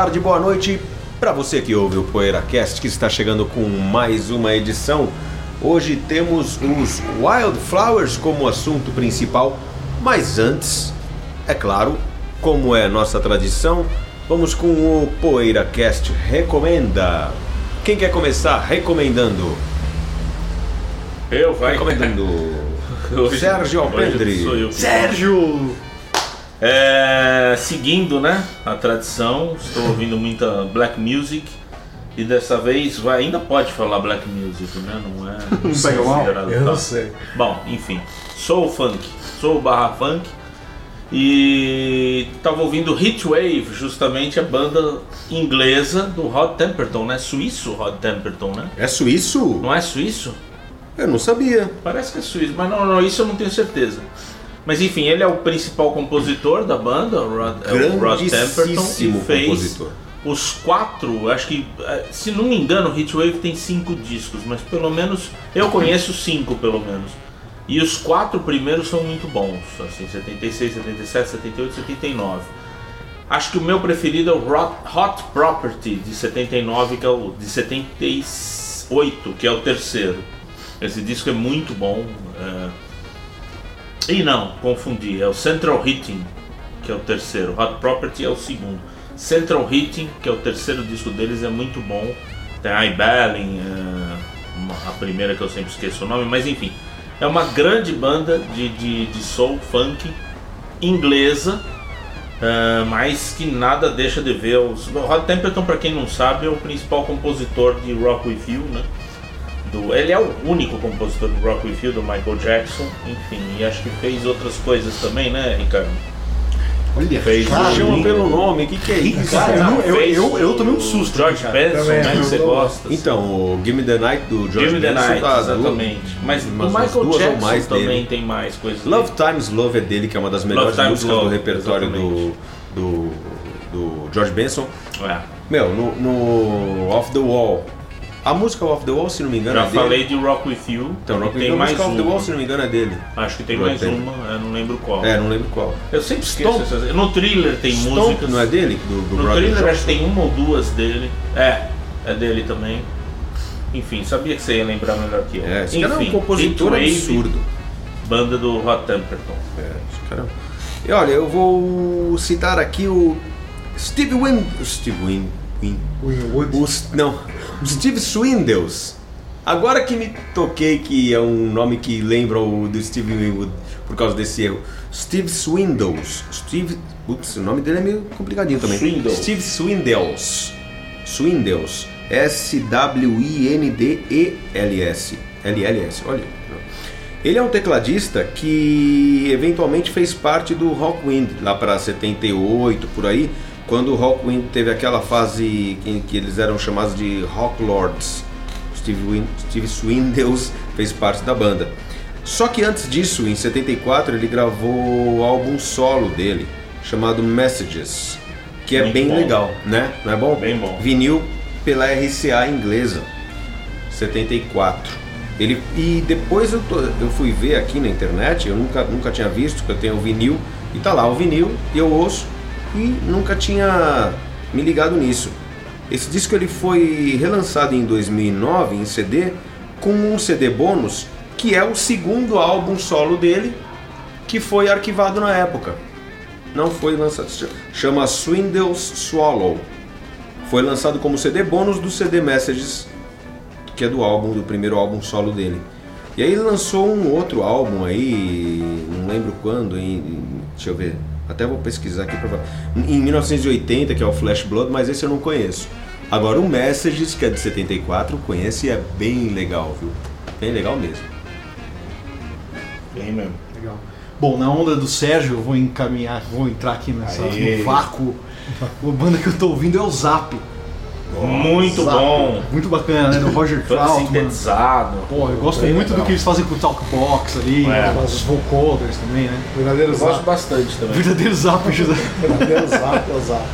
tarde, boa noite para você que ouve o PoeiraCast que está chegando com mais uma edição. Hoje temos os Wildflowers como assunto principal, mas antes, é claro, como é nossa tradição, vamos com o PoeiraCast Recomenda. Quem quer começar recomendando? Eu, vai. Recomendando. Hoje- Sérgio Alpendre. Sérgio! É, seguindo, né, a tradição, estou ouvindo muita black music e dessa vez vai, ainda pode falar black music, né? Não é Não pega mal? considerado Eu não sei. Bom, enfim, soul funk, soul barra funk e tava ouvindo Heatwave, justamente a banda inglesa do Rod Temperton, né? Suíço Rod Temperton, né? É suíço? Não é suíço? Eu não sabia. Parece que é suíço, mas não, não, isso eu não tenho certeza. Mas enfim, ele é o principal compositor da banda, o Rod, é o Rod Temperton, e fez compositor. os quatro, acho que, eh, se não me engano, Heatwave tem cinco discos, mas pelo menos, eu conheço cinco pelo menos. E os quatro primeiros são muito bons, assim, 76, 77, 78, 79. Acho que o meu preferido é o Hot, Hot Property de 79, que é o de 78, que é o terceiro. Esse disco é muito bom. é. E não, confundi, é o Central Heating, que é o terceiro. Hot Property é o segundo. Central Heating, que é o terceiro disco deles, é muito bom. Tem a Ibelin, a primeira que eu sempre esqueço o nome, mas enfim. É uma grande banda de, de, de soul, funk, inglesa, é, mas que nada deixa de ver. Os... O Rod Temperton, para quem não sabe, é o principal compositor de Rock With You, né? Do. Ele é o único compositor do Rock With You, do Michael Jackson, enfim, e acho que fez outras coisas também, né, Ricardo? Olha, Fez cara, um- Chama pelo nome, o que, que é isso? Cara, eu, não- eu, eu, eu tomei um susto. George cara. Benson, Também, né, que você gosta. assim. Então, o Give Me the Night do George Give Me the Benson Night, tá exatamente. Mas o Michael duas ou Jackson mais também dele. tem mais coisas. Love Times Love é dele, que é uma das melhores Times músicas do Love, repertório do, do, do George Benson. É. Meu, no, no Off the Wall. A música Off the Wall, se não me engano, Já é dele. falei de Rock With You. Então, Rock tem With mais música Off the. Wall, se não me engano, é dele. Acho que tem Rock mais Temp. uma, eu não lembro qual. É, não lembro qual. Eu sempre esqueço Stomp. essas. No thriller tem Stomp, músicas. não é dele? Do, do No thriller acho que tem uma ou duas dele. É, é dele também. Enfim, sabia que você ia lembrar melhor que eu. É, esse Enfim, cara é um compositor Heatwave, absurdo. Banda do Rod Temperton. É, esse cara... E olha, eu vou citar aqui o Steve Win... Steve Win... Winwood. Os, não, o Steve Swindles. Agora que me toquei que é um nome que lembra o do Steve Winwood por causa desse erro. Steve Swindles. Steve. Ups, o nome dele é meio complicadinho também. Swindle. Steve Swindles. Swindles. S-W-I-N-D-E-L-S. L-L-S, olha. Ele é um tecladista que eventualmente fez parte do Rockwind lá para 78 por aí, quando o Rockwind teve aquela fase em que eles eram chamados de Rock Lords. Steve, Win- Steve Swindles fez parte da banda. Só que antes disso, em 74, ele gravou o álbum solo dele, chamado Messages, que é bem legal, né? Não é bom? Bem bom. Vinil pela RCA inglesa. 74. Ele, e depois eu, tô- eu fui ver aqui na internet, eu nunca, nunca tinha visto, que eu tenho o vinil, e tá lá o vinil, e eu ouço, e nunca tinha me ligado nisso. Esse disco ele foi relançado em 2009 em CD, com um CD bônus, que é o segundo álbum solo dele, que foi arquivado na época. Não foi lançado, chama Swindles Swallow. Foi lançado como CD bônus do CD Messages, que é do álbum, do primeiro álbum solo dele. E aí ele lançou um outro álbum aí, não lembro quando, em, deixa eu ver, até vou pesquisar aqui pra falar. Em 1980, que é o Flash Blood, mas esse eu não conheço. Agora o Messages, que é de 74, eu conheço e é bem legal, viu? Bem legal mesmo. Bem mesmo. Legal. Bom, na onda do Sérgio, eu vou encaminhar, vou entrar aqui nessa, Aê. no vácuo. A banda que eu tô ouvindo é o Zap. Muito Zap. bom. Muito bacana, né? Do Roger Todo Troutman. sintetizado. Pô, eu gosto Bem muito do legal. que eles fazem com o Talkbox ali, É. os vocoders também, né? Verdadeiro Eu gosto zap. bastante também. Verdadeiro Zap ajuda. Verdadeiro zap é o zap.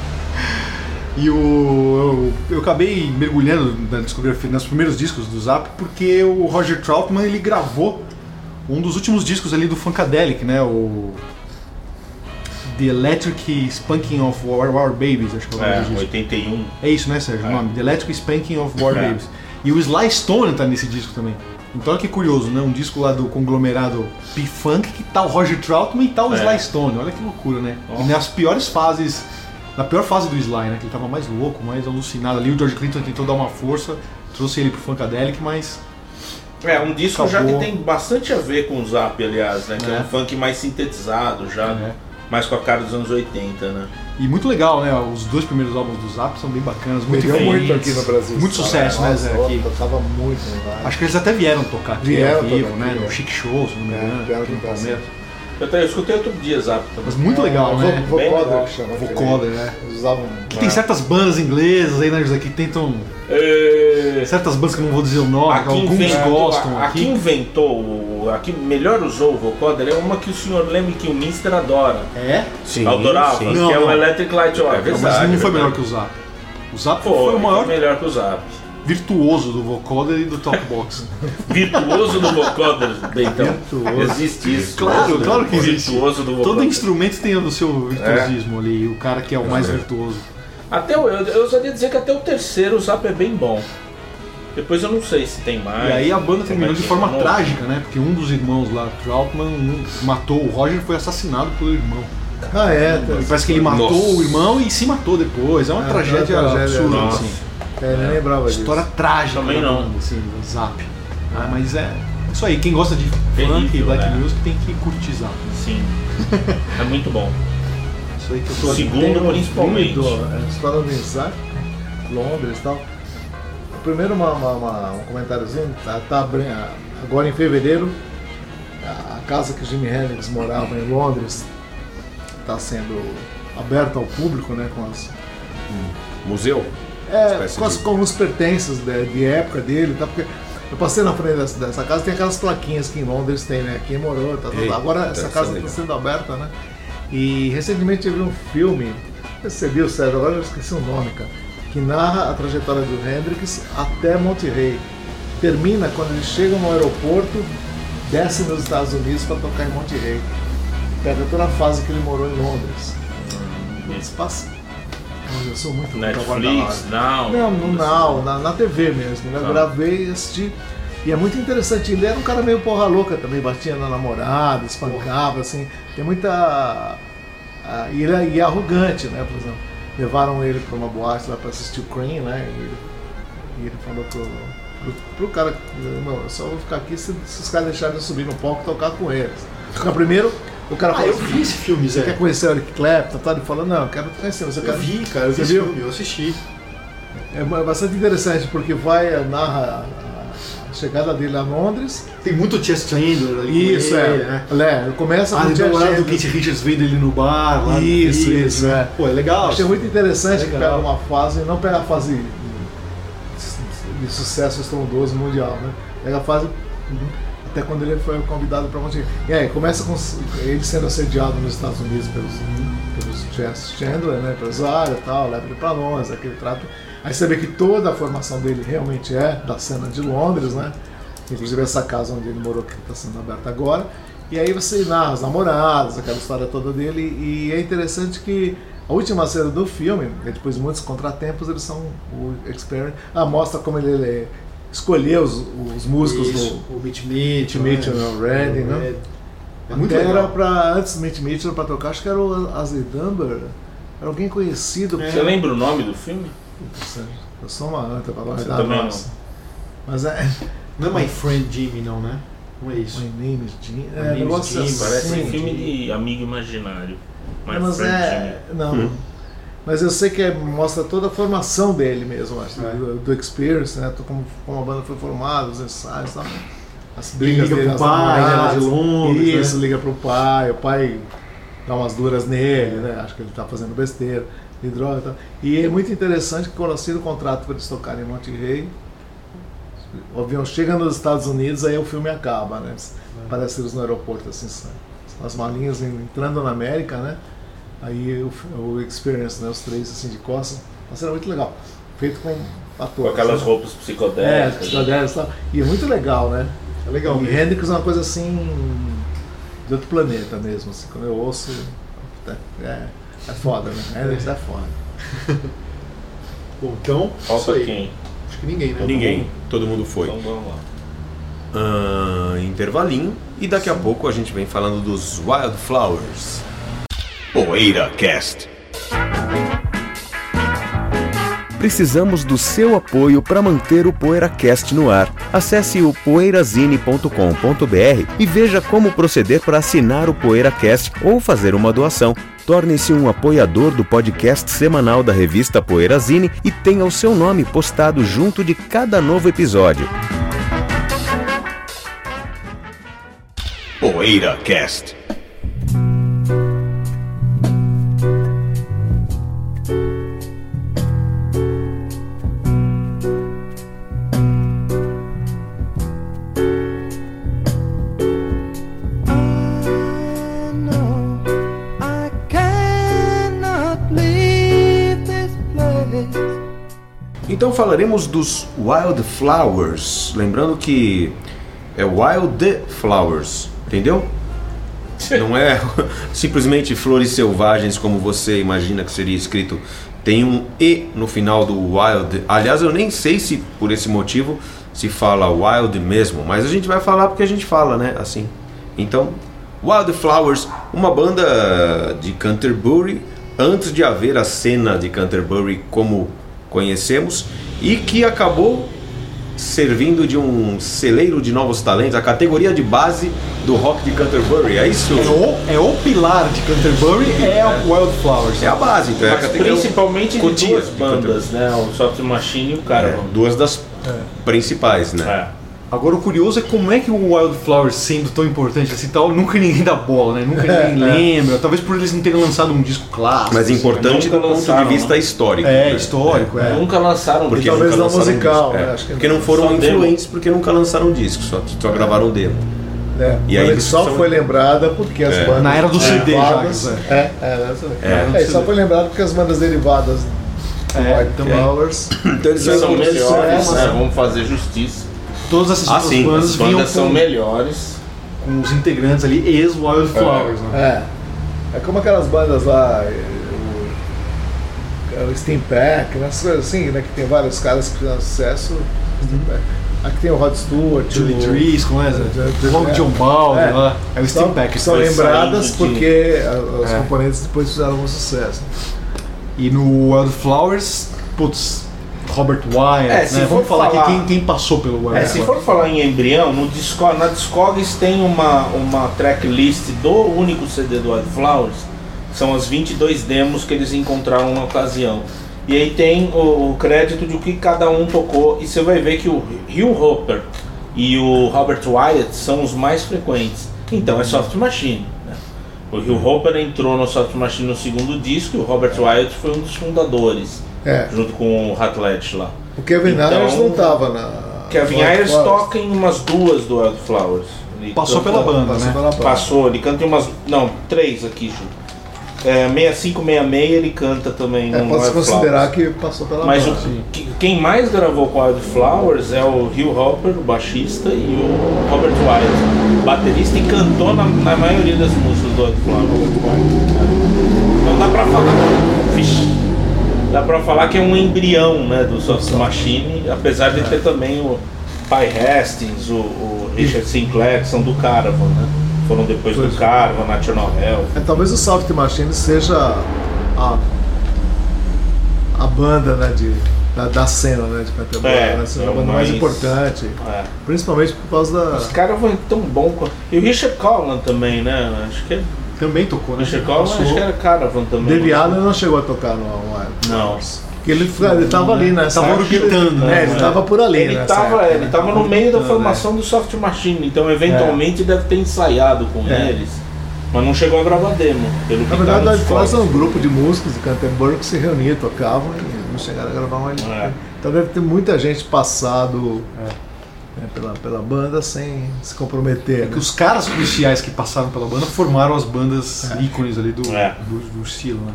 E o, eu, eu acabei mergulhando na discografia, nos primeiros discos do Zap, porque o Roger Troutman ele gravou um dos últimos discos ali do Funkadelic, né? O The Electric Spanking of War, War Babies, acho que é o nome É, do disco. 81. É isso, né, Sérgio? O É. nome? The Electric Spanking of War É. Babies. E o Sly Stone tá nesse disco também. Então olha que curioso, né? Um disco lá do conglomerado P-Funk que tá o Roger Troutman e tá o É. Sly Stone. Olha que loucura, né? Ó. E nas piores fases, na pior fase do Sly, né? Que ele tava mais louco, mais alucinado ali. O George Clinton tentou dar uma força, trouxe ele pro Funkadelic, mas É, um disco já Acabou. que tem bastante a ver com o Zap, aliás, né? Que é, É. um funk mais sintetizado já, É. mais com a cara dos anos 80, né? E muito legal, né? Os dois primeiros álbuns do Zap são bem bacanas, muito Vendeu muito aqui no Brasil. Muito sucesso, né, Zé? Aqui. Tocava muito no rádio. Acho que eles até vieram tocar aqui Vieram ao vivo, né? aqui, No é. Chic Show, se não me É, engano, aqui no. Palmeiras. Eu, até- eu escutei outro dia Zap também. Mas muito legal, É, né? Vocoder que chama. Vocoder, é. Eles usavam. Que tem certas bandas inglesas aí, né, José, que tentam. É, Certas bandas que eu não vou dizer o nome, que Aqui alguns inventou, gostam a- aqui. aqui inventou, aqui melhor usou o vocoder é uma que o senhor lembra que o Minster adora. É? Sim, adorava, sim. Não, que é não. o Electric Light Orchestra. É mas não foi verdade. melhor que o Zap. O Zap foi, Foi, o maior foi melhor que o Zap. virtuoso do vocoder e do talkbox. Virtuoso do vocoder, Bentão. Virtuoso. Existe isso. Claro, claro que existe. Virtuoso do vocoder. Todo instrumento tem o seu virtuosismo ali, e o cara que é o mais É. virtuoso. Até o, eu, eu ousaria dizer que até o terceiro o Zap é bem bom. Depois eu não sei se tem mais. E aí a banda terminou é de forma é, trágica, né? Porque um dos irmãos lá, Troutman, um matou o Roger foi assassinado pelo irmão. Ah, é. Parece que ele matou Nossa. o irmão e se matou depois. É uma É, tragédia, é uma tragédia, absurda, nossa. assim. É, eu nem lembrava disso. História trágica Também não. banda, assim, do Zap. Ah, mas é isso aí, quem gosta de funk e Terrível, black né? music tem que curtir Zap. Sim. é muito bom. Isso aí que eu tô Segundo, principalmente. é, história do Isaac, Londres e tal. Primeiro uma, uma- uma- um comentáriozinho, tá, tá abri- agora em fevereiro, a casa que o Jimi Hendrix morava em Londres está sendo aberta ao público, né, com as, Museu? é, com, as, de- com os pertences de, de época dele, tá, porque eu passei na frente dessa, dessa casa, tem aquelas plaquinhas que em Londres tem, né, quem morou, tá, tá, Ei, tá. agora essa casa está sendo aberta, né, e recentemente eu vi um filme, você viu, Sérgio, agora eu esqueci o nome, cara, que narra a trajetória do Hendrix até Monterrey. Termina quando eles chegam no aeroporto, descem nos Estados Unidos para tocar em Monterrey. Pega toda a fase que ele morou em Londres. Eles passam. Eu sou muito Netflix, não. não, no Now, na, na TV mesmo. né? Eu Ah. gravei e assisti. E é muito interessante. Ele era um cara meio porra louca também, batia na namorada, espancava, assim. Tem muita. ah, e ele é, e é arrogante, né? Por exemplo, levaram ele pra uma boate lá pra assistir o Cream, né? E ele, e ele falou pro, pro, pro cara: Não, eu só vou ficar aqui se, se os caras deixarem eu subir no palco e tocar com eles. Então, primeiro, o cara Ah, eu vi esse filme, Você Zé. quer conhecer o Eric Clapton? Tá? Ele falou: Não, eu quero conhecer. Você quer Eu vi, cara, eu vi esse filme, eu assisti. É ba- bastante interessante porque vai narra chegada dele a Londres. Tem muito Chess Chandler ali. Isso é. né? É, começa Ah, com o do. Keith Richards vendo ele no bar. Lá no Isso, Rio, isso, né? é. Pô, é legal. Achei muito interessante que Legal. pega uma fase, não pega a fase de sucesso estrondoso mundial, né? Pega a fase até quando ele foi convidado para Monte E aí, começa com ele sendo assediado nos Estados Unidos pelos, pelos Jess Chandler, né? Empresário e tal, leva ele para Londres, aquele trato. Aí você vê que toda a formação dele realmente é da cena de Londres, né? Inclusive essa casa onde ele morou que está sendo aberta agora. E aí você narra as namoradas, aquela história toda dele. E é interessante que a última cena do filme, né, depois de muitos contratempos, eles são o experience. Ah, mostra como ele, ele escolheu os, os músicos Isso, do o Mitch Mitchell, Mitchell, né? o Redding, né? Red. É muito Até legal. era pra, antes do Mitch Mitchell para tocar, acho que era o Dunbar. Era alguém conhecido. É. Você lembra o nome do filme? Eu sou uma anta pra Você guardar também nossa. Mas é. Não é My Friend Jimmy, não, né? Não é isso. My name is Jim. My É, name negócio Jim, assim. Parece um filme de amigo imaginário. My mas Friend é. Não. Mas eu sei que é- mostra toda a formação dele mesmo, acho, É. do, do Experience, né? Como, como a banda foi formada, os ensaios e tal. as brigas Liga dele, pro as pai, né, namoradas. de Londres, Isso, né? liga pro pai, o pai dá umas duras nele, né? Acho que ele tá fazendo besteira, de droga e tal. E é muito interessante que quando assina o contrato para eles tocarem em Monte Rei, o avião chega nos Estados Unidos, aí o filme acaba, né? Parece eles no aeroporto, assim, são as malinhas entrando na América, né? Aí o, o Experience, né? Os três, assim, de costas. Uma cena muito legal. Feito com atores. Com aquelas né? roupas É, psicodélicas. psicodélicas e tal. E é muito legal, né? É legal E mesmo. Hendrix é uma coisa assim. de outro planeta mesmo. Assim, quando eu ouço. É, é foda, né? Hendrix é foda. Bom, então, isso Falta aí. quem? Acho que ninguém, né? Ninguém, todo mundo foi. Então vamos lá. Ah, intervalinho e daqui a pouco a gente vem falando dos Wildflowers. Poeira Cast. Precisamos do seu apoio para manter o PoeiraCast no ar. Acesse o poeirazine.com.br e veja como proceder para assinar o PoeiraCast ou fazer uma doação. Torne-se um apoiador do podcast semanal da revista Poeirazine e tenha o seu nome postado junto de cada novo episódio. Poeira falaremos dos Wildflowers. Lembrando que é Wild Flowers, entendeu? Não é simplesmente flores selvagens como você imagina que seria escrito. Tem um E no final do Wild. Aliás, eu nem sei se por esse motivo se fala Wild mesmo, mas a gente vai falar porque a gente fala, né? Assim. Então, Wildflowers, uma banda de Canterbury, antes de haver a cena de Canterbury como conhecemos, e que acabou servindo de um celeiro de novos talentos, a categoria de base do rock de Canterbury. É isso? É o, é o pilar de Canterbury, é o Wildflowers. É a base, então é a categoria principalmente de duas de bandas, né? O Soft Machine e o É, Caravan. duas das principais, né? É. Agora o curioso é como é que o Wildflowers, sendo tão importante assim tal, nunca ninguém dá bola, né? Nunca É, ninguém é. lembra. Talvez por eles não terem lançado um disco clássico. Mas assim, importante nunca do ponto lançaram, de vista né? histórico. É, né? histórico, é. Nunca lançaram Porque. Talvez nunca não lançaram musical, disco. né? É, Acho que porque não foram só demo. influentes, porque nunca lançaram disco, só, só gravaram demo. É, E aí ele só são- foi lembrada porque as É. bandas Na era do CD derivadas. é, é, É. é, só foi lembrado porque as bandas derivadas do É, White. Flowers. Então eles São melhores, né? né? Vamos fazer justiça. Todas essas Ah, sim, bandas As bandas são com, melhores. com os integrantes ali, ex-Wildflowers, né? É. É como aquelas bandas lá, eh, o, o Steam Pack, né, essas coisas assim, né? Que tem vários caras que fizeram sucesso. Pack. Aqui tem o Rod Stewart, Julie o, Trees, com essa. É, Logo é. John Balder É. lá. É o são, Steam Pack. são lembradas de- porque os É. componentes depois fizeram um sucesso. E no Wildflowers, putz, Robert Wyatt, É, se né? for Vamos falar, falar- aqui quem, quem passou pelo É, Wildflowers. se for falar em embrião, no Disco, na Discogs tem uma, uma tracklist do único CD do Wildflowers. São as 22 demos que eles encontraram na ocasião. E aí tem o, o crédito de o que cada um tocou. E você vai ver que o Hugh Hopper e o Robert Wyatt são os mais frequentes. Então é Soft Machine. né? O Hugh Hopper entrou no Soft Machine no segundo disco e o Robert Wyatt foi um dos fundadores, É. junto com o Hatlet lá. O Kevin Então, Ayers não estava na. Kevin Ayers Flowers. toca em umas duas do Wildflowers. Ele Passou canta- pela banda, Passou né? pela banda. Passou, ele canta em umas. Não, três aqui, Ju. É, 65, 66 ele canta também É, pode considerar que passou pela Mas o, banda. que- quem mais gravou com Wildflowers é o Hugh Hopper, o baixista, e o Robert Wyatt, baterista, e cantou na, na maioria das músicas do Wildflowers. Então dá pra falar. Dá pra falar que é um embrião né, do Soft Machine, apesar de ter também o Pai Hastings, o, o Richard Sinclair, que são do Caravan, né? Foram depois do é. Caravan, National Health. É, talvez o Soft Machine seja a, a banda né, de, da, da cena né, de Canterbury, É, né, seja é a o banda mais mais- importante, É. principalmente por causa da. Os caras vão tão bom. E o Richard Collin também, né? Acho que é. Também tocou, né? Passou. acho que era Caravan também. Sei. Allen não chegou a tocar no Wild Não. Porque ele, ele tava ali nessa Tava época, orbitando, É, né? ele tava por ali. Ele nessa tava, época, ele né? tava no meio da orbitando, formação do Soft Machine, então eventualmente deve ter ensaiado com É. eles, mas não chegou a gravar demo. Pelo que Na tá verdade, é cortes. um grupo de músicos de Canterbury que se reuniam, tocavam e não chegaram a gravar um LP. É. Então deve ter muita gente passado né, pela, pela banda sem se comprometer. É né? que os caras cruciais que passaram pela banda formaram as bandas ícones ali do, É. do, do estilo, né?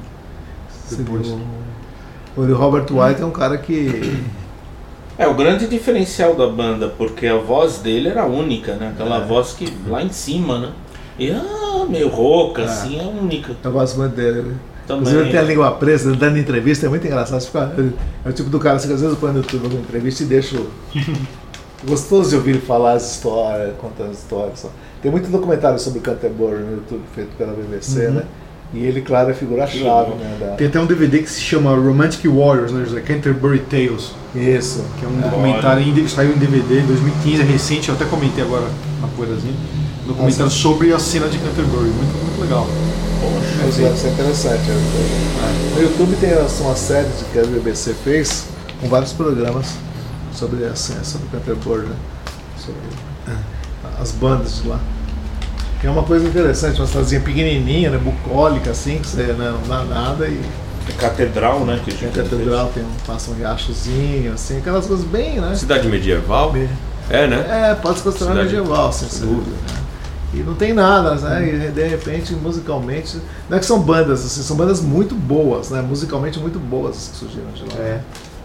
Assim, Depois. O, o Robert White é um cara que. É o grande diferencial da banda, porque a voz dele era única, né? Aquela É. voz que lá em cima, né? E ah, meio rouca, É. assim, é única. Eu gosto muito dele. né? Também. Inclusive ele tem a língua presa, dando entrevista, é muito engraçado. Fica- É o tipo do cara assim, que às vezes eu ponho no YouTube uma entrevista e deixo. Gostoso de ouvir ele falar as histórias, contar as histórias. Tem muito documentário sobre Canterbury no YouTube feito pela BBC, Uhum. né? E ele, claro, é figura-chave, né? da- Tem até um DVD que se chama Romantic Warriors, né, José? Canterbury Tales, Isso. que é um documentário em, saiu em DVD em 2015, é recente, eu até comentei agora na Poeirazinha. Um documentário sobre a cena de Canterbury, muito, muito legal. Mas deve ser interessante. né? No YouTube tem assim, uma série que a BBC fez com vários programas sobre a cena, sobre Canterbury, né? sobre as bandas de lá. É uma coisa interessante, uma cidadezinha pequenininha, né? bucólica assim, que você né, não dá nada e É catedral, né? Que a gente catedral, tem um, passa um riachozinho, assim, aquelas coisas bem, né? Cidade medieval? Bem- É, né? É, pode se considerar Cidade- medieval, assim, sem você- dúvida. né? E não tem nada, né? E de repente, musicalmente. Não é que são bandas, assim, são bandas muito boas, né? Musicalmente muito boas as que surgiram de lá. É.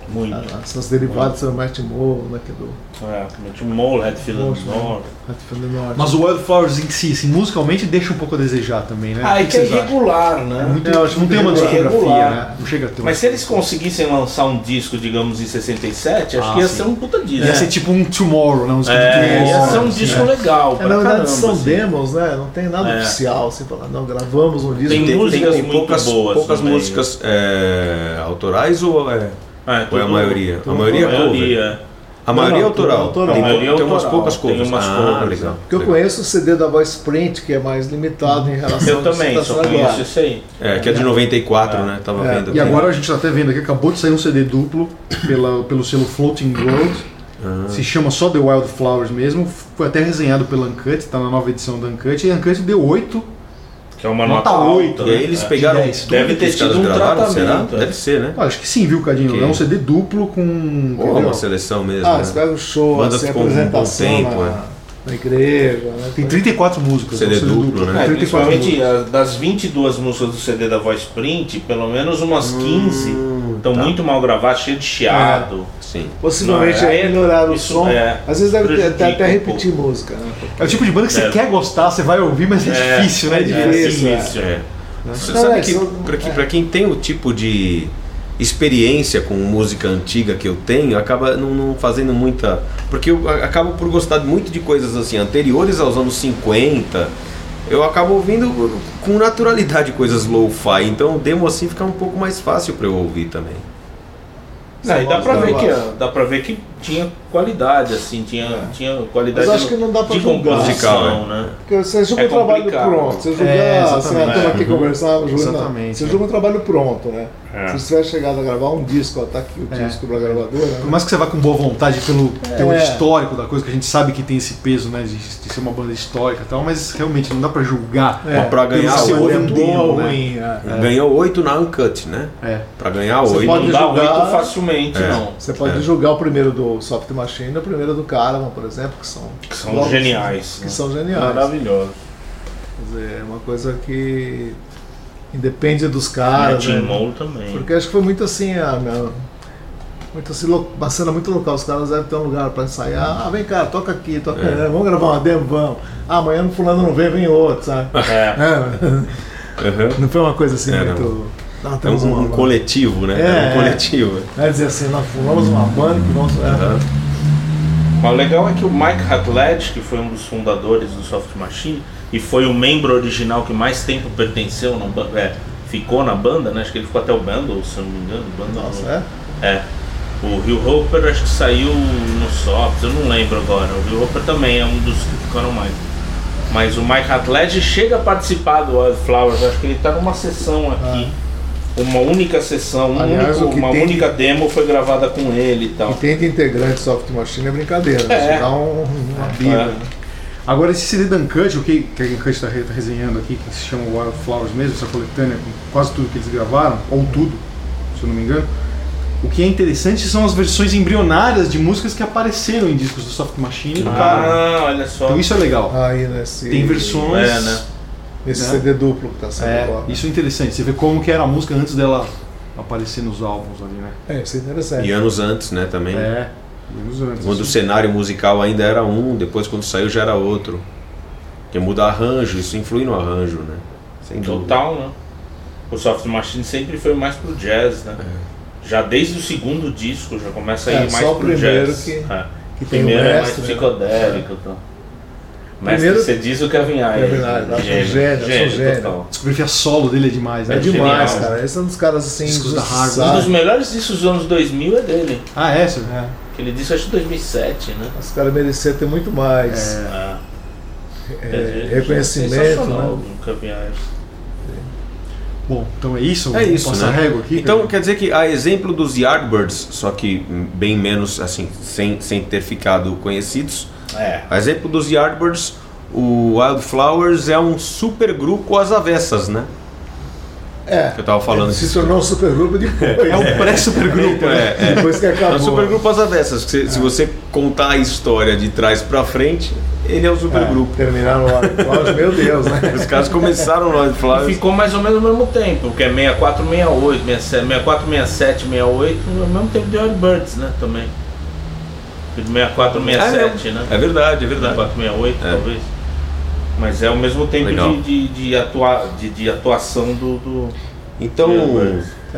Muito. Ah, São os derivados do Martin Moore, né? Que é do É, Mole, Redfield North. Hatfield Norte. Mas o Wildflowers em si, assim, musicalmente deixa um pouco a desejar também, né? Ah, é que é irregular, né? Muito, É, eu acho não tem uma muito discografia, né? Não chega a ter uma Mas se eles conseguissem lançar um disco, digamos, em 67, acho Ah, que ia sim. ser um puta disco. Ia ser tipo um Tomorrow, né? Um disco É, de ia Tomorrow, ser um assim, disco né? legal. É, pra na verdade caramba, são assim. demos, né? Não tem nada É. oficial, assim, falar, não, gravamos um disco. Tem músicas tem muito poucas, boas poucas músicas é, autorais ou é, É, ou é a maioria? A tudo- maioria A é cover? maioria. A maioria é Não, não, autoral. autoral. Tem, A maioria é tem umas autoral, poucas tem covers. umas ah, covers, legal. Porque eu legal. conheço o CD da Voice Print, que é mais limitado em relação Eu também, tá só conheço isso aí. É, que é de 94, né? Tava É. vendo E aqui. agora a gente tá até vendo aqui, acabou de sair um CD duplo pela, pelo selo Floating World. Ah. Se chama só The Wildflowers mesmo. Foi até resenhado pela Uncut, tá na nova edição da Uncut. E a Uncut deu 8. Que é uma Nota nota, oito, alta. E aí eles É. pegaram tudo Deve ter tido um gravaram, será? tratamento, é. Deve ser, né? Ah, Acho que sim, viu, Cadinho? Que- É um CD duplo com. Ó? uma seleção mesmo. Ah, né? você pega o show, Banda assim, a ficou um bom apresentação tempo, na, é. na igreja. Né? Tem 34 músicas. CD é um duplo, né? É, 34 principalmente músicas. das 22 músicas do CD da Voice Print, pelo menos umas 15 estão tá. muito mal gravadas, cheio de chiado. Sim. Possivelmente Não, é- aí melhorar o som. é- Às vezes deve ter- até, até um repetir música. Né? É o tipo de banda que você É. quer gostar, você vai ouvir, mas é, difícil, né? é de- difícil. É difícil. É. Você Não, sabe é, que, pra, que pra quem tem o tipo de experiência com música antiga que eu tenho, acaba não, não fazendo muita. Porque eu acabo por gostar muito de coisas assim, anteriores aos anos 50. Eu acabo ouvindo com naturalidade coisas low-fi, então o demo assim fica um pouco mais fácil pra eu ouvir também. Não, e dá pra, ver que, dá pra ver que tinha qualidade, assim, tinha, tinha qualidade Mas acho que não dá pra de julgar. composição, Musical, né? Porque você julga É o trabalho pronto. Você julga, É, assim, exatamente. a turma aqui É. conversava, julga. Exatamente, Você é. julga um trabalho pronto, né? É. Se você tiver chegado a gravar um disco, ó, tá aqui o É. disco pra gravadora. Por Né? mais que você vá com boa vontade pelo É. histórico da coisa, que a gente sabe que tem esse peso, né? De, de ser uma banda histórica e tal, mas realmente não dá pra julgar. É. Mas pra ganhar Você Se ouve é um demo, né? é. Ganhou 8 na Uncut, né? É. Pra ganhar Você 8. pode Não dá julgar- oito facilmente, É. não. Você pode É. julgar o primeiro do Soft Machine e o primeiro do Caravan, por exemplo, que são, Que são blocos geniais. Que né? são geniais. Maravilhosos. Quer dizer, é uma coisa que independe dos caras. Tim né? Mole também. Porque acho que foi muito assim, a, a- muito assim, uma cena muito local. Os caras devem ter um lugar pra ensaiar. Ah, vem cá, toca aqui, toca É. aí, vamos gravar uma demo, vamos. Ah, amanhã no fulano não vem, vem outro, sabe? É. É, Uhum. não foi uma coisa assim É, muito. Não, É temos um, uma, um coletivo, né? É, É, um é. coletivo. É dizer assim, nós formamos uma banda que vamos. é. Aham. Mas o legal é que o Mike Hatlett, que foi um dos fundadores do Soft Machine e foi o membro original que mais tempo pertenceu, é, ficou na banda, né? Acho que ele ficou até o Bundle, se não me engano. Bundle, Nossa, é? É. O Rio Hopper acho que saiu no Soft, eu não lembro agora. O Rio Hopper também é um dos que ficaram mais. Mas o Mike Hatlett chega a participar do Wildflowers, acho que ele tá numa sessão aqui. Uma única sessão, um Aliás, único- uma tem de- única demo foi gravada com ele e tal. E tem de integrante soft machine é brincadeira. né? É. Isso dá um, uma bíblia. É. né? Agora esse CD da Uncut, o que, que a Uncut está resenhando aqui, que se chama Wildflowers mesmo, essa coletânea com quase tudo que eles gravaram, ou tudo, se eu não me engano. O que é interessante são as versões embrionárias de músicas que apareceram em discos do Soft Machine do cara. Ah, olha só. Então isso é legal. Aí nesse, Tem versões. É, né? Nesse né? CD duplo que tá saindo É, agora. isso é interessante. Você vê como que era a música antes dela aparecer nos álbuns ali, né? É, isso é interessante. E anos antes, né, também. É, anos antes. Quando o cenário musical ainda era um, depois quando saiu já era outro. Porque muda arranjo, isso influi no arranjo, né? Sem dúvida. Total, né? O Soft Machine sempre foi mais pro jazz, né? Já desde o segundo disco já começa a ir É, mais só o pro primeiro jazz. que- É. que tem o primeiro é mais né? psicodélico. Primeiro- você diz o Kevin Ayers. Kevin Ayers, acho um gênio, gênio. total. A solo dele é demais, né? É demais, genial. cara. Esse é um dos caras assim. Discos da Harvard. Um dos melhores discos dos anos 2000 é dele. Ah, é? É. Aquele disco acho que 2007, né? Os caras mereciam ter muito mais Ah, é, é reconhecimento, sensacional né? do Kevin Ayers. Bom, então é isso? É isso, Passa né? régua aqui. então cara? quer dizer que a exemplo dos Yardbirds, só que bem menos assim, sem, sem ter ficado conhecidos. É. A exemplo dos Yardbirds, o Wildflowers é um super grupo às avessas, né? É. Que eu tava falando Se tornou um supergrupo depois. É um pré-supergrupo, né? É, é. Depois que É acabou. um supergrupo às avessas. porque Se, se você contar a história de trás pra frente, ele é um supergrupo. Terminaram lá. Flowers, meu Deus, né? Os caras começaram no E Wildflowers. ficou mais ou menos no mesmo tempo, que é 64, 68, 67, 64, 67, 68, no mesmo tempo de Yardbirds, né? Também. De 64, 67, né? É verdade, é verdade. 64, 68, É. talvez. Mas é o mesmo tempo de, de, de, atua, de, de atuação do. do... Então,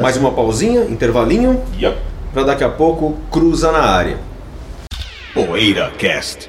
mais uma pausinha, intervalinho, Yup. pra daqui a pouco cruza na área. Poeira Cast.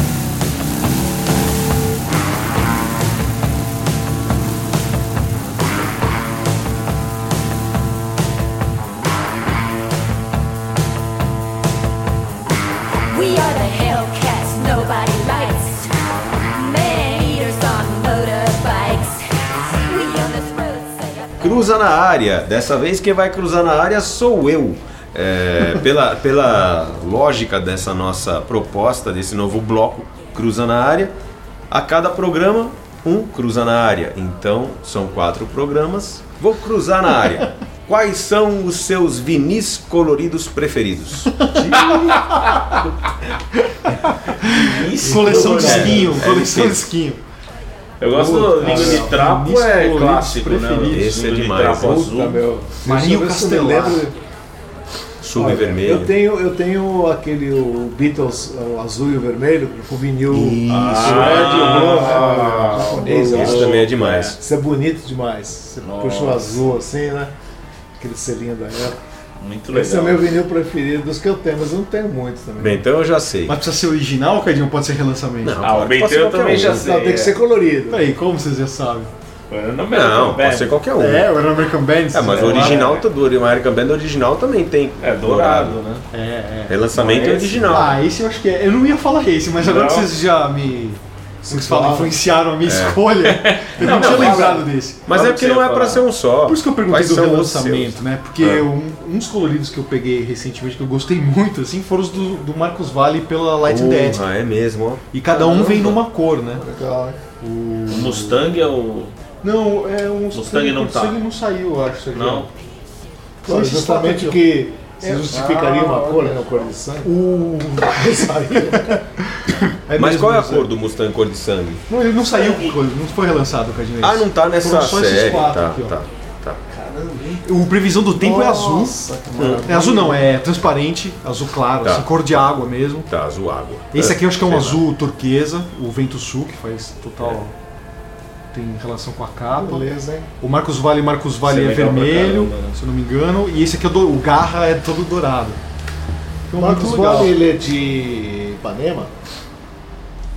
Cruza na área. Dessa vez quem vai cruzar na área sou eu. É, pela, pela lógica dessa nossa proposta, desse novo bloco Cruza na área, a cada programa, um cruza na área. Então, são quatro programas. Vou cruzar na área. Quais são os seus vinis coloridos preferidos? Isso, Coleção de é. esquinho, é coleção de esquinho. Eu gosto do língua de trapo, é clássico, né? Esse é de demais. trapo Puta, azul. meu. Marinho Castelar. Sub Olha, vermelho. Eu tenho, eu tenho aquele o Beatles, o azul e o vermelho, com vinil Isso. red o blue, né? Japonês, eu Esse também é demais. Isso é bonito demais. Você puxa o azul assim, né? Aquele selinho da época. Muito legal. Esse é o meu vinil preferido dos que eu tenho, mas eu não tenho muitos também. Bem, então eu já sei. Mas precisa ser original, Cadinho? Pode ser relançamento? Não. Ah, o ser eu também um. já sei. não, tem que ser colorido. Peraí, como vocês já sabem? Não, Não, pode ser qualquer um. É, o American Band. É, mas o original tá do American Band original também tem. É dourado, né? É, é. Relançamento é é original. Ah, esse eu acho que é. Eu não ia falar esse, mas agora que vocês já me. Como se fala, influenciaram a minha escolha, eu não, Não, tinha não, lembrado fala. desse. Mas é porque que não é falar. ser um só. Por isso que eu perguntei Quais do relançamento, né? Porque É. um, um dos coloridos que eu peguei recentemente, que eu gostei muito, assim, foram os do, do Marcos Vale pela Light and Dead. Porra, é mesmo, ó. E cada um vem numa cor, né? Legal? O Mustang é o. Não, é um. Mustang não tá. Mustang não saiu, eu acho. Não? Claro, Esse justamente está aqui, que É. justificaria uma cor, né? Cor de sangue. O. É Mas qual é a mas cor do Mustang cor de sangue? Não, ele não saiu, não foi relançado o Cadinho. Ah, não tá nessa Foram só esses série. quatro Tá, aqui, ó. tá, tá. O Previsão do Tempo é azul. Nossa, que maravilha. É azul não, é transparente, azul claro, Tá. assim, cor de água mesmo. Tá, azul água. Esse aqui eu acho que é um Sei lá. azul turquesa, o Vento Sul, que faz total. Tem relação com a capa. Beleza, hein? O Marcos Vale, Marcos Vale Isso é é vermelho, caramba, né? se eu não me engano. E esse aqui é o, do- o Garra é todo dourado. Ficou Marcos muito legal. Valle, ele é de Ipanema?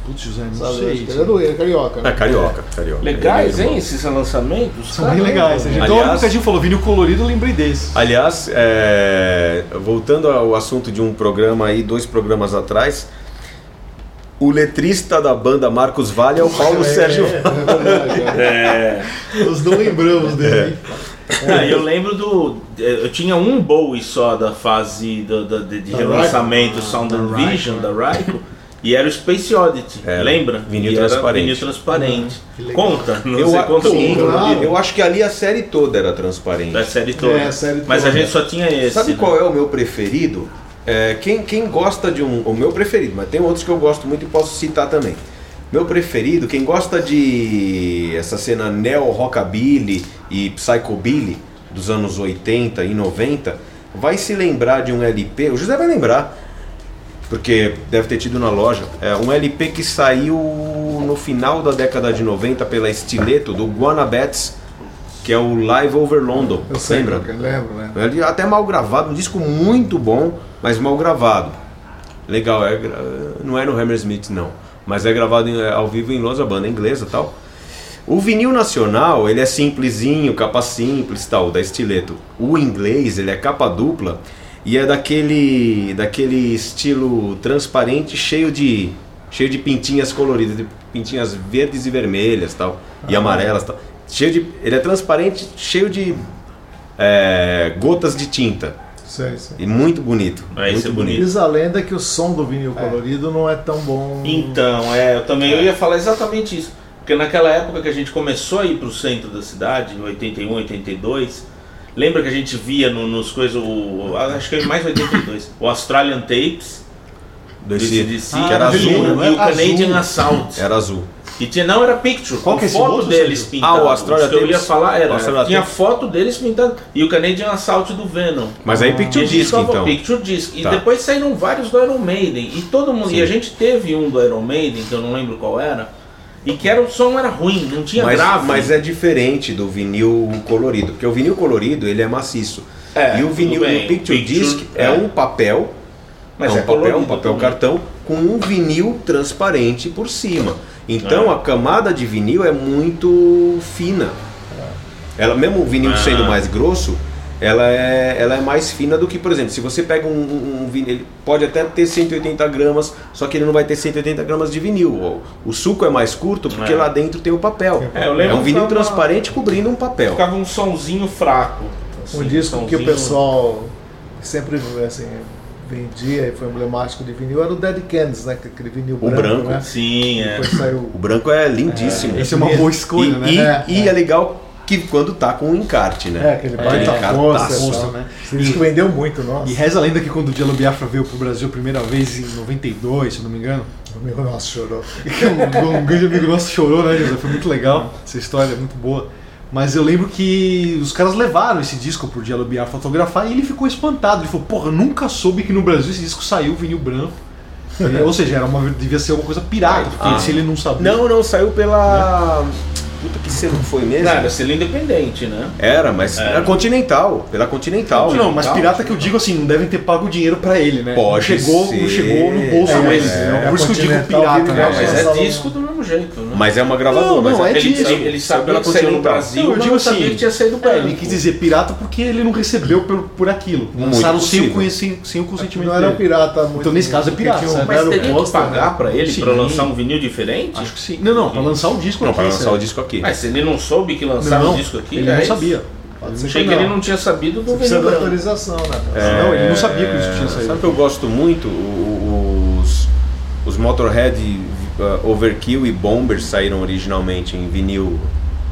Putz, José, não Sabe? sei. Ele é do ele é carioca. É né? carioca, carioca. Legais, é hein, esses lançamentos? São bem legais. Caramba. Então, Aliás- o Cadinho falou, vinil colorido, eu lembrei desse. Aliás, é, voltando ao assunto de um programa aí, dois programas atrás, o letrista da banda Marcos Vale é o Paulo É, Sérgio é, é. É. Nós não lembramos dele. Ah, eu lembro do. Eu tinha um Bowie só da fase do, do- de, de Da relançamento Ryko. Sound Da and Vision da Ryko. E era o Space Oddity, Era. lembra? Vinil E transparente. Vinil transparente. Legal. Conta, não Eu, sei a- conta sim, claro. eu acho que ali a série toda era transparente. da série toda. É, a série Mas a toda. gente só tinha esse. Sabe né? qual é o meu preferido? É, quem, quem gosta de um. O meu preferido, mas tem outros que eu gosto muito e posso citar também. Meu preferido, quem gosta de essa cena neo-rockabilly e psychobilly dos anos 80 e 90, vai se lembrar de um LP, o José vai lembrar, porque deve ter tido na loja, é um LP que saiu no final da década de 90 pela Stiletto, do Guanabets, que é o Live Over London. Eu sei, lembra? eu lembro, né? Ele é até mal gravado, um disco muito bom, mas mal gravado. Legal, é, não é no Hammersmith não, mas é gravado em- é, ao vivo em Londres, a banda inglesa tal. O vinil nacional, ele é simplesinho, capa simples tal, da Stiletto. O inglês, ele é capa dupla e é daquele daquele estilo transparente, cheio de cheio de pintinhas coloridas, de pintinhas verdes e vermelhas tal, e amarelas tal. Cheio de, ele é transparente, cheio de é, gotas de tinta. Sei, sei. E muito bonito. Ah, esse muito é bonito. Diz a lenda que o som do vinil colorido não é tão bom. Então, é, eu também eu ia falar exatamente isso. Porque naquela época que a gente começou a ir pro centro da cidade, em 81, 82, lembra que a gente via no- nos coisas, o, acho que é mais 82, o Australian Tapes, do Desse, ACDC, que era azul, e né? o Canadian. Assault. Era azul. E tinha, não era picture, Qual com que é esse foto outro, deles Sérgio? Ah, o Australian Os que eu ia falar era, Australian tinha Tapes. foto deles pintados e o Canadian Assault do Venom. Mas aí Picture Disc então. Picture Disc. E Tá. depois saíram vários do Iron Maiden. E todo mundo. Sim. E a gente teve um do Iron Maiden, que eu não lembro qual era. E que era, o som era ruim, não tinha Mas, grave. mas é diferente do vinil colorido, porque o vinil colorido ele é maciço. É, e o vinil bem. o Picture, Picture, Disc é, é. um papel, Mas é um é papel, um papel também. cartão com um vinil transparente por cima. Então É. a camada de vinil é muito fina. Ela mesmo o vinil Ah. sendo mais grosso, ela é, ela é mais fina do que, por exemplo, se você pega um, um, um vinil, ele pode até ter 180 gramas, só que ele não vai ter 180 gramas de vinil. O, o suco é mais curto porque É. lá dentro tem o papel. É, eu lembro um vinil transparente cobrindo um papel. Ficava um sonzinho fraco. Um assim, disco que o pessoal sempre assim, vendia e foi emblemático de vinil era o Dead Candles, né? Aquele vinil O branco, branco. né? Sim, é. Saiu. O branco é lindíssimo. Essa é uma boa escolha, e, né? e, É, e é. é legal que quando tá com um encarte, né? É, aquele baita pôster, Pôster, tal. né? Esse disco vendeu muito, nossa. E reza a lenda que quando o Jello Biafra veio pro Brasil a primeira vez em 92, se eu não me engano, O amigo nosso chorou. um, um grande amigo nosso chorou, né, José? Foi muito legal, essa história é muito boa. Mas eu lembro que os caras levaram esse disco pro Jello Biafra fotografar e ele ficou espantado. Ele falou, porra, nunca soube que no Brasil esse disco saiu vinil branco. É, Ou seja, era uma, devia ser alguma coisa pirata, porque Ah. se ele não sabia. Não, não, saiu pela. Puta que selo foi mesmo? Não, era selo independente, né? Era, mas Era. era Continental, pela Continental. Não, mas pirata que eu digo assim, não devem ter pago dinheiro pra ele, né? Pode não chegou, ser. não chegou no bolso É, deles. mas né? é, Por isso que eu digo pirata, né? É, mas essa- é disco do jeito, né? Mas é uma gravadora. Não, não, mas é ele, disco. ele, ele Saiu sabia pela que saiu no. Brasil, Não, eu digo não sabia assim, que tinha saído É, branco. ele quis dizer pirata porque ele não recebeu por, por aquilo. Muito Lançaram sem o, possível. conheci- sem o consentimento Não era um dele. pirata. Então, nesse caso, é pirata, tinha um sabe? Mas teria que pôster, pagar né? pra ele Sim. pra lançar um vinil diferente? Acho que sim. Não, não, pra lançar o disco Não, aqui, para lançar o disco aqui. Mas se ele não soube que lançava Não, o disco aqui, ele é não sabia. Achei que ele não tinha sabido do vinil da autorização, né? Não, ele não sabia que isso tinha É, Sabe saído. que eu gosto muito? O- Os, os Motorhead uh, Overkill e Bomber saíram originalmente em vinil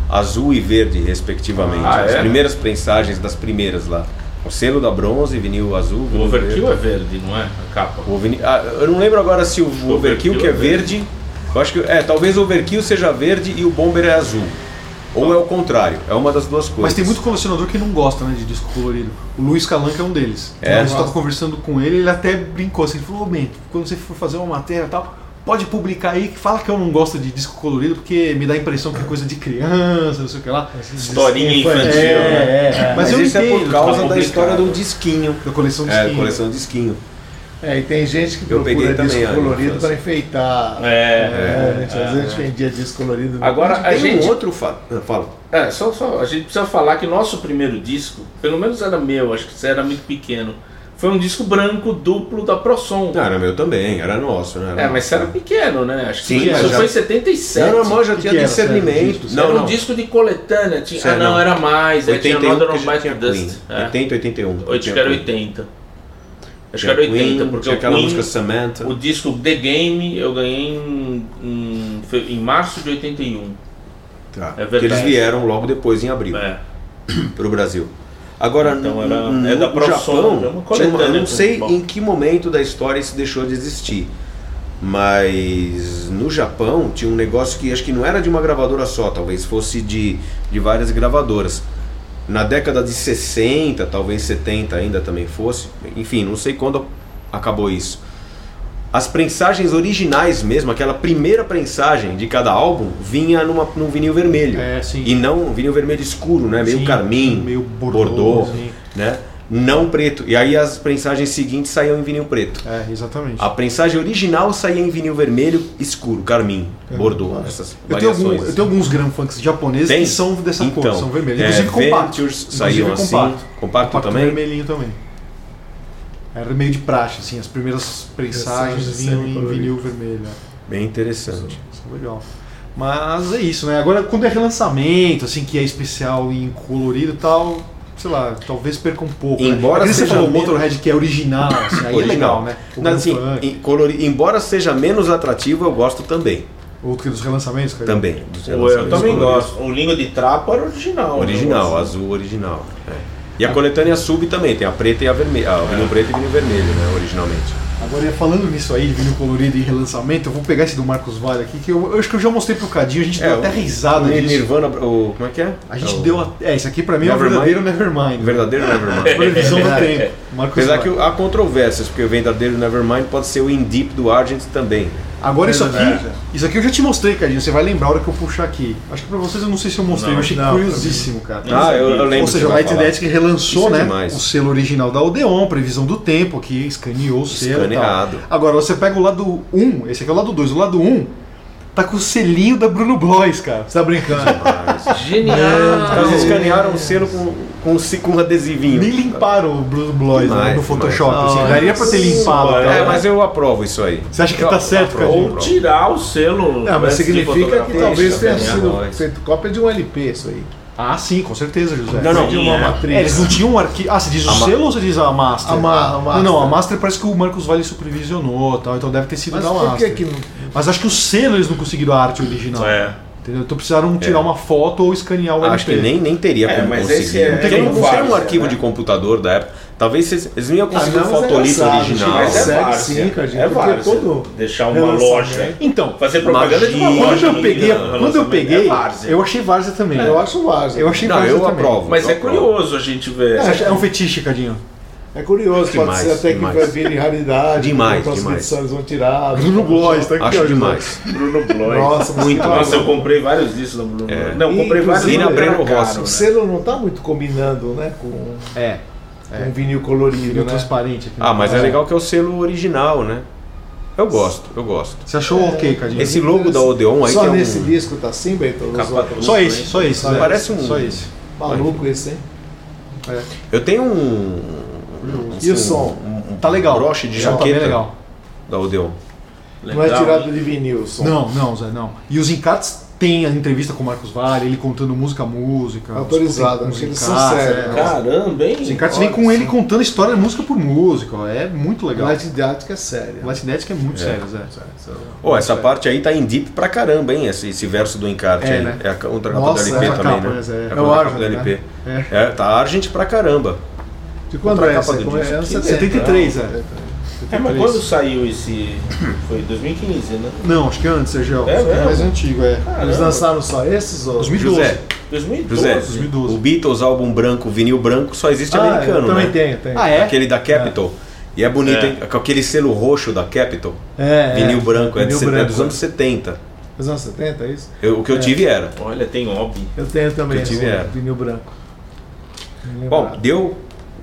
azul e verde, respectivamente. Ah, As é? primeiras prensagens das primeiras lá. O selo da bronze, vinil azul. O vinil overkill verde. é verde, não é? A capa. O vinil- ah, eu não lembro agora se o, o overkill, Overkill que é é verde. verde. Eu acho que é, talvez o overkill seja verde e o bomber é azul. Ou é o contrário, é uma das duas coisas. Mas tem muito colecionador que não gosta né, de disco colorido. O Luiz Calanca é um deles. É? Eu estava conversando com ele, ele até brincou assim, ele falou, ô Bento, quando você for fazer uma matéria e tal, pode publicar aí que fala que eu não gosto de disco colorido porque me dá a impressão que é coisa de criança, não sei o que lá. Historinha Infantil, infantil. É, né? é. Mas, Mas, eu isso é entendo, por causa da história do disquinho. da coleção de É, skin. coleção de disquinho. É, e tem gente que Eu peguei procura disco também colorido para enfeitar. É, É, a gente, é, às vezes é. vendia disco colorido. Agora, a Tem gente, um outro fato. Fala. É, só, só, a gente precisa falar que nosso primeiro disco, pelo menos era meu, acho que você era muito pequeno, foi um disco branco duplo da ProSom. Não, era meu também, era nosso, né? É, mas você era pequeno, né? Acho que Sim, isso já- foi em 77. Não, não, já tinha era, discernimento. era não. um disco de coletânea. Tinha, ah, não, não. era mais. Aí tinha 81 Northern que já Light tinha Dust. É. 80, 81. Acho que tinha era Queen. 80. Acho que Tinha era 80, Queen, porque tinha aquela Queen, música Samantha. o disco The Game eu ganhei em, em, em março de 81. Tá. É que eles verdade. vieram logo depois, em abril, É. para o Brasil. Agora, Então no, era- no é da Japão, é uma eu não sei bom. em que momento da história isso deixou de existir. Mas no Japão tinha um negócio que acho que não era de uma gravadora só, talvez fosse de, de várias gravadoras. Na década de 60, talvez 70 ainda também fosse. Enfim, não sei quando acabou isso. As prensagens originais mesmo, aquela primeira prensagem de cada álbum, vinha numa, num vinil vermelho. É. E não um vinil vermelho escuro, né? Meio Sim, carmim, meio bordô, bordô, né? Não preto. E aí as prensagens seguintes saíam em vinil preto. É, exatamente. A prensagem original saía em vinil vermelho escuro, carmim, bordô, essas Eu tenho, algum- eu tenho alguns gram funks japoneses Tem? que são dessa cor, Então, são vermelhos. é, Inclusive compacto. Ventures Inclusive saíam assim. compacto. Compacto também? vermelhinho também. Era meio de praxe, assim, as primeiras prensagens vinham em vinil vermelho. né? Bem interessante. Isso é legal. Mas é isso, né? Agora, quando é relançamento, assim, que é especial em colorido e tal, sei lá, talvez perca um pouco. Embora né? É que você seja falou o menos- Motorhead que é original, assim, aí é legal, né? O Não, assim, em colori- embora seja menos atrativo, eu gosto também. Outro que dos relançamentos, cara. Também. dos Eu relançamentos também coloridos. gosto. O Lingo de Trapo era original. né? Original, Eu azul original. é. E a coletânea sub também, tem a preta e a vermelha. Ah, o vinil preto e vinil vermelho, né? Originalmente. Agora, falando nisso aí, de vinil colorido e relançamento, eu vou pegar esse do Marcos Vale aqui, que eu, eu acho que eu já mostrei pro Cadinho, a gente deu até o- risada o disso. Nirvana, o, como é que é? A gente É o deu. A, é, esse aqui pra mim é o verdadeiro Nevermind. o verdadeiro Nevermind. Previsão do É. tempo. Marcos Apesar Vale. que há controvérsias, porque o verdadeiro Nevermind pode ser o In Deep do Argent também. Agora isso aqui, isso aqui eu já te mostrei, Cadinho. Você vai lembrar a hora que eu puxar aqui. Acho que pra vocês eu não sei se eu mostrei, Não, eu achei não, curiosíssimo, cara. Ah, eu, eu lembro. Ou seja, o Light que relançou, é né? demais. O selo original da Odeon, previsão do tempo, que escaneou o selo. e tal. Escaneado. Agora, você pega o lado 1, esse aqui é o lado 2. O lado 1 tá com o selinho da Bruno Blois, cara. Você tá brincando? Genial. Eles escanearam o selo com, com, com um adesivinho. Nem limparam o Bruno Blois né, no Photoshop. demais. assim, daria pra ter limpado. mano. cara. É, mas eu aprovo isso aí. Você acha que Eu tá certo, Cadinho? Ou tirar o selo. Não, mas significa que talvez tenha sido feito cópia de um LP isso aí. Ah, sim, com certeza, José. Não, não. uma é. matriz. É, eles não tinham um arquivo. Ah, você diz o selo ou você diz a Master? A ma- a Não, Master. não, a Master parece que o Marcos Vale supervisionou tal, então deve ter sido Mas da por que Master. que não... Mas acho que o selo eles não conseguiram a arte original. É. Entendeu? Então precisaram tirar uma foto ou escanear o Acho que nem, nem teria É, como mas conseguir. esse é- Porque tem não, como não tem um arquivo né? de computador da época. Talvez vocês, eles não iam conseguir Ah, um não, mas é fotolito engraçado, original. Mas é Sério, várzea. sim, É porque várzea. todo Deixar uma relançamento- loja. Então, Fazer propaganda de uma Magia. loja. quando eu no peguei, quando eu peguei, é várzea. eu achei várzea também. Eu acho várzea. Eu achei Não, várzea eu também. aprovo. Mas eu é aprovo. curioso a gente ver. É, é um fetiche, Cadinho. É curioso, pode Demais, ser até que demais. vai vir em raridade. Demais, as demais. edições vão tirar. Bruno Blois, tá aqui, Acho demais. Bruno Blois. Nossa, Muito. que Nossa, eu comprei vários discos da Bruno É. Blois. Não, comprei vários mas era Breno Rossi. O né? selo não tá muito combinando, né, com, É, com vinil colorido, vinil né? transparente. aqui. Ah, mas é É. legal que é o selo original, né? Eu gosto, eu gosto. Você achou ok, Cadinho? Esse logo da Odeon aí Só que é um- nesse disco tá assim, Beto? Só esse, só esse. né? Parece um- Só esse. Maluco esse, hein? Eu tenho um. E o som? Um, um Tá legal. broche de tá bem jaqueta legal. da Odeon. Não é Legal, tirado hein? de vinil o som. Não, não, Zé, não. E os encartes tem a entrevista com o Marcos Vale, ele contando música a música. Autorizado, os- eles são sérios, é. né? Caramba, hein? Os encartes vêm com ele contando a história música por música, ó. é muito legal. Light didática é séria. Light Dead é muito sério, Zé. Pô, essa parte aí tá em deep pra caramba, hein? Esse, esse verso do encarte É, aí. né? É a do Nossa, LP é também, capa, né? é, é. É o Argent, né? É, tá Argent pra caramba. De quando Outra é capa essa? Como é? disco. Anos 73, né? é. É, mas 73. quando saiu esse. Foi 2015, né? Não, acho que é antes, Sergio. É mesmo? mais antigo, é. Eles lançaram só esses? Ou... 2012. José, 2012. José, 2012. o Beatles álbum branco, vinil branco, só existe Ah, americano, eu também né? tenho, tenho. Ah, é? Aquele da Capitol. E é bonito, É. hein? Com aquele selo roxo da Capitol. É, vinil branco, é, de vinil é branco. dos anos 70. Dos anos 70, é isso? Eu- o que eu É. tive era. Olha, tem hobby. Eu tenho também Eu tive era. vinil branco. Bom, deu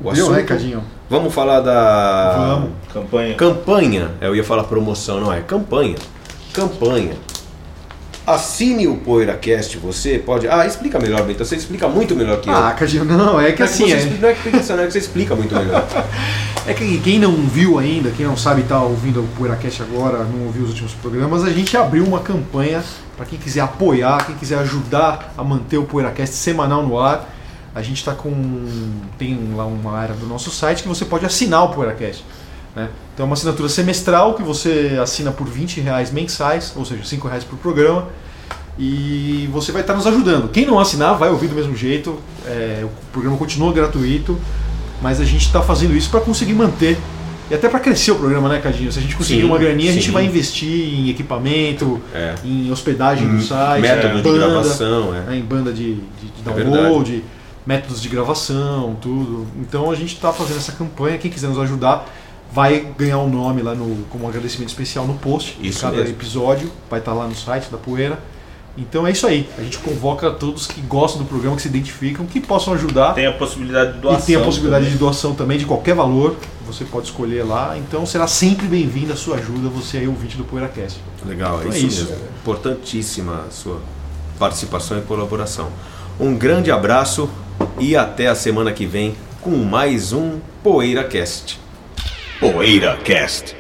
o assunto. né, Cadinho? Vamos falar da Vamos. Campanha. campanha. Eu ia falar promoção, não é? Campanha. Campanha. Assine o PoeiraCast, você pode. Ah, explica melhor, Bento. Você explica muito melhor que eu. Ah, Cadinho, não, é que Não é assim, você é, explica- não é que é que você explica muito melhor. é que quem não viu ainda, quem não sabe estar ouvindo o PoeiraCast agora, não ouviu os últimos programas, a gente abriu uma campanha para quem quiser apoiar, quem quiser ajudar a manter o PoeiraCast semanal no ar. A gente está com. tem lá uma área do nosso site que você pode assinar o PoeiraCast. Né? Então é uma assinatura semestral que você assina por 20 reais mensais, ou seja, 5 reais por programa. E você vai estar nos ajudando. Quem não assinar vai ouvir do mesmo jeito. é, o programa continua gratuito, mas a gente está fazendo isso para conseguir manter e até para crescer o programa, né, Cadinho? Se a gente conseguir Sim, uma graninha, a gente sim. vai investir em equipamento, É. em hospedagem do site, Método em de banda, gravação, é. né, em banda de, de- de É download, métodos de gravação, tudo. Então a gente está fazendo essa campanha. Quem quiser nos ajudar vai ganhar um nome lá no, como um agradecimento especial no post de Isso cada mesmo. episódio. Vai estar lá no site da Poeira. Então é isso aí. A gente convoca todos que gostam do programa, que se identificam, que possam ajudar. Tem a possibilidade de doação. e tem a possibilidade também. de doação também de qualquer valor. Você pode escolher lá. Então será sempre bem-vinda a sua ajuda, você aí ouvinte do PoeiraCast. Legal, é Então é isso, isso. mesmo. Importantíssima a sua participação e colaboração. Um grande abraço e até a semana que vem com mais um PoeiraCast. PoeiraCast.